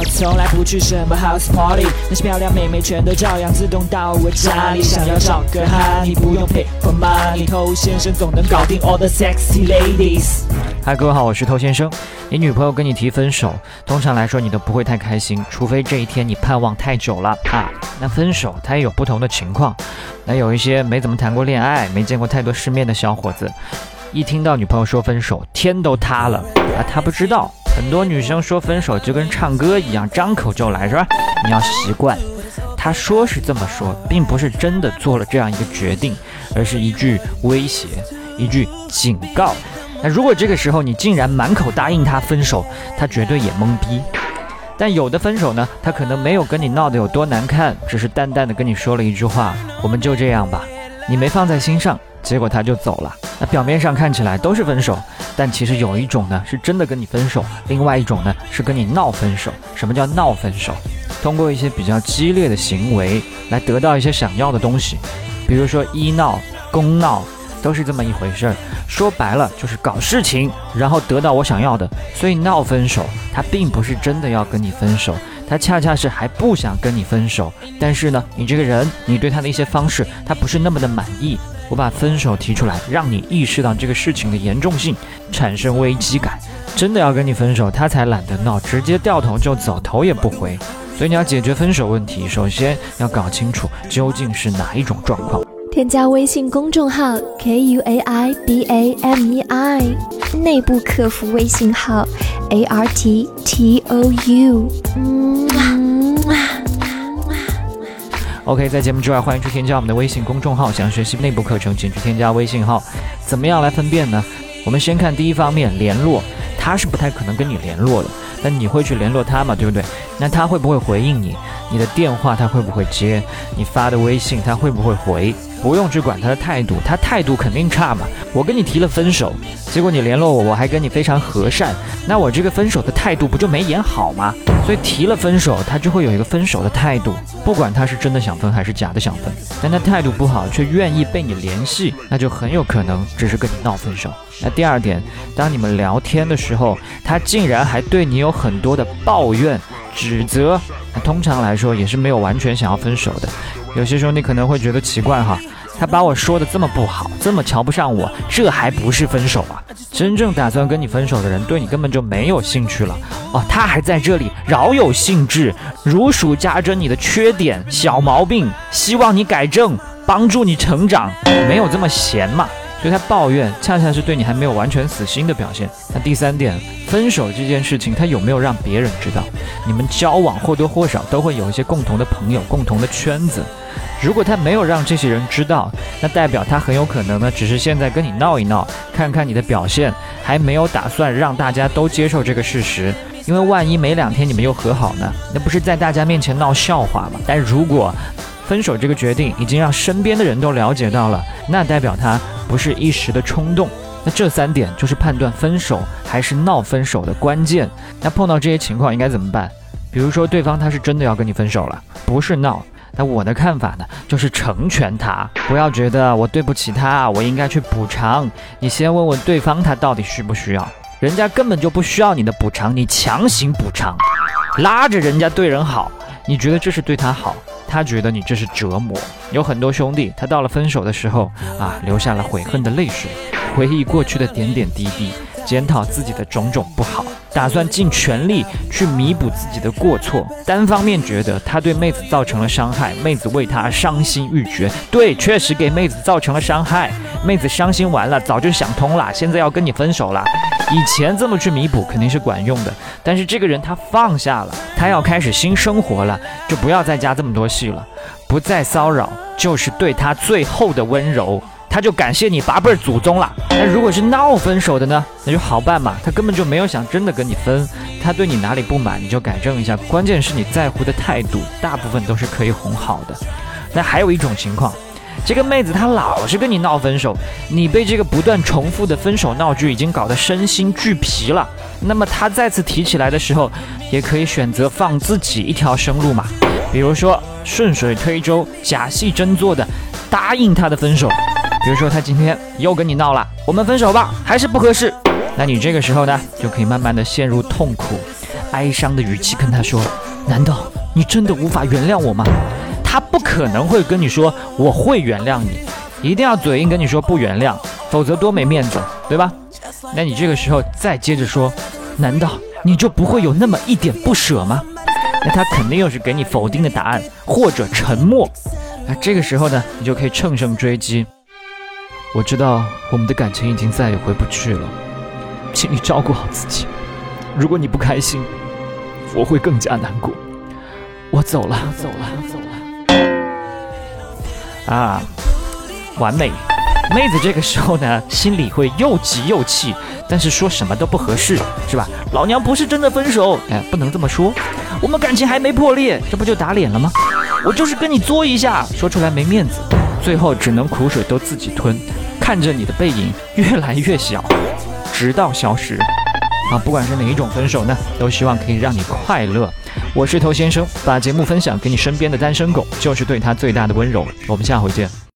我从来不去什么 house party，那些漂亮妹妹全都照样自动到我家里。想要找个哈，你不用 pay for money，偷先生总能搞定 all the sexy ladies。嗨，各位好，我是偷先生。你女朋友跟你提分手，通常来说你都不会太开心，除非这一天你盼望太久了啊。那分手它也有不同的情况，那有一些没怎么谈过恋爱、没见过太多世面的小伙子，一听到女朋友说分手，天都塌了啊。他不知道，很多女生说分手就跟唱歌一样，张口就来，是吧？你要习惯，他说是这么说，并不是真的做了这样一个决定，而是一句威胁，一句警告。那如果这个时候你竟然满口答应他分手，他绝对也懵逼。但有的分手呢，他可能没有跟你闹得有多难看，只是淡淡的跟你说了一句话：“我们就这样吧。”你没放在心上，结果他就走了。那表面上看起来都是分手，但其实有一种呢是真的跟你分手，另外一种呢是跟你闹分手。什么叫闹分手？通过一些比较激烈的行为来得到一些想要的东西，比如说医闹、公闹。都是这么一回事儿，说白了就是搞事情，然后得到我想要的。所以闹分手，他并不是真的要跟你分手，他恰恰是还不想跟你分手。但是呢，你这个人，你对他的一些方式，他不是那么的满意。我把分手提出来，让你意识到这个事情的严重性，产生危机感。真的要跟你分手，他才懒得闹，直接掉头就走，头也不回。所以你要解决分手问题，首先要搞清楚究竟是哪一种状况。添加微信公众号 k u a i b a m e i，内部客服微信号 a r t t o u。OK，在节目之外，欢迎去添加我们的微信公众号，想学习内部课程，请去添加微信号。怎么样来分辨呢？我们先看第一方面，联络，他是不太可能跟你联络的，但你会去联络他嘛？对不对？那他会不会回应你？你的电话他会不会接？你发的微信他会不会回？不用去管他的态度，他态度肯定差嘛。我跟你提了分手，结果你联络我，我还跟你非常和善，那我这个分手的态度不就没演好吗？所以提了分手，他就会有一个分手的态度，不管他是真的想分还是假的想分。但他态度不好，却愿意被你联系，那就很有可能只是跟你闹分手。那第二点，当你们聊天的时候，他竟然还对你有很多的抱怨、指责，通常来说也是没有完全想要分手的。有些兄弟可能会觉得奇怪哈，他把我说的这么不好，这么瞧不上我，这还不是分手啊？真正打算跟你分手的人，对你根本就没有兴趣了哦。他还在这里饶有兴致，如数家珍你的缺点、小毛病，希望你改正，帮助你成长，没有这么闲嘛？所以他抱怨，恰恰是对你还没有完全死心的表现。那第三点，分手这件事情，他有没有让别人知道？你们交往或多或少都会有一些共同的朋友、共同的圈子。如果他没有让这些人知道，那代表他很有可能呢，只是现在跟你闹一闹，看看你的表现，还没有打算让大家都接受这个事实。因为万一没两天你们又和好呢，那不是在大家面前闹笑话吗？但如果分手这个决定已经让身边的人都了解到了，那代表他不是一时的冲动。那这三点就是判断分手还是闹分手的关键。那碰到这些情况应该怎么办？比如说对方他是真的要跟你分手了，不是闹。那我的看法呢，就是成全他，不要觉得我对不起他，我应该去补偿。你先问问对方，他到底需不需要？人家根本就不需要你的补偿，你强行补偿，拉着人家对人好，你觉得这是对他好？他觉得你这是折磨。有很多兄弟，他到了分手的时候啊，流下了悔恨的泪水，回忆过去的点点滴滴，检讨自己的种种不好。打算尽全力去弥补自己的过错，单方面觉得他对妹子造成了伤害，妹子为他伤心欲绝。对，确实给妹子造成了伤害，妹子伤心完了，早就想通了，现在要跟你分手了。以前这么去弥补肯定是管用的，但是这个人他放下了，他要开始新生活了，就不要再加这么多戏了，不再骚扰，就是对他最后的温柔。他就感谢你八辈祖宗了。那如果是闹分手的呢？那就好办嘛。他根本就没有想真的跟你分，他对你哪里不满，你就改正一下。关键是你在乎的态度，大部分都是可以哄好的。那还有一种情况，这个妹子她老是跟你闹分手，你被这个不断重复的分手闹剧已经搞得身心俱疲了。那么她再次提起来的时候，也可以选择放自己一条生路嘛。比如说顺水推舟、假戏真做的答应她的分手。比如说她今天又跟你闹了，我们分手吧，还是不合适。那你这个时候呢，就可以慢慢的陷入痛苦，哀伤的语气跟她说：“难道你真的无法原谅我吗？”他不可能会跟你说我会原谅你，一定要嘴硬跟你说不原谅，否则多没面子，对吧？那你这个时候再接着说，难道你就不会有那么一点不舍吗？那他肯定又是给你否定的答案或者沉默。那这个时候呢，你就可以乘胜追击。我知道我们的感情已经再也回不去了，请你照顾好自己。如果你不开心，我会更加难过。我走了，走了，走了。啊，完美！妹子这个时候呢，心里会又急又气，但是说什么都不合适，是吧？老娘不是真的分手，哎，不能这么说。我们感情还没破裂，这不就打脸了吗？我就是跟你作一下，说出来没面子，最后只能苦水都自己吞，看着你的背影越来越小，直到消失。啊，不管是哪一种分手呢，都希望可以让你快乐。我是头先生，把节目分享给你身边的单身狗，就是对他最大的温柔。我们下回见。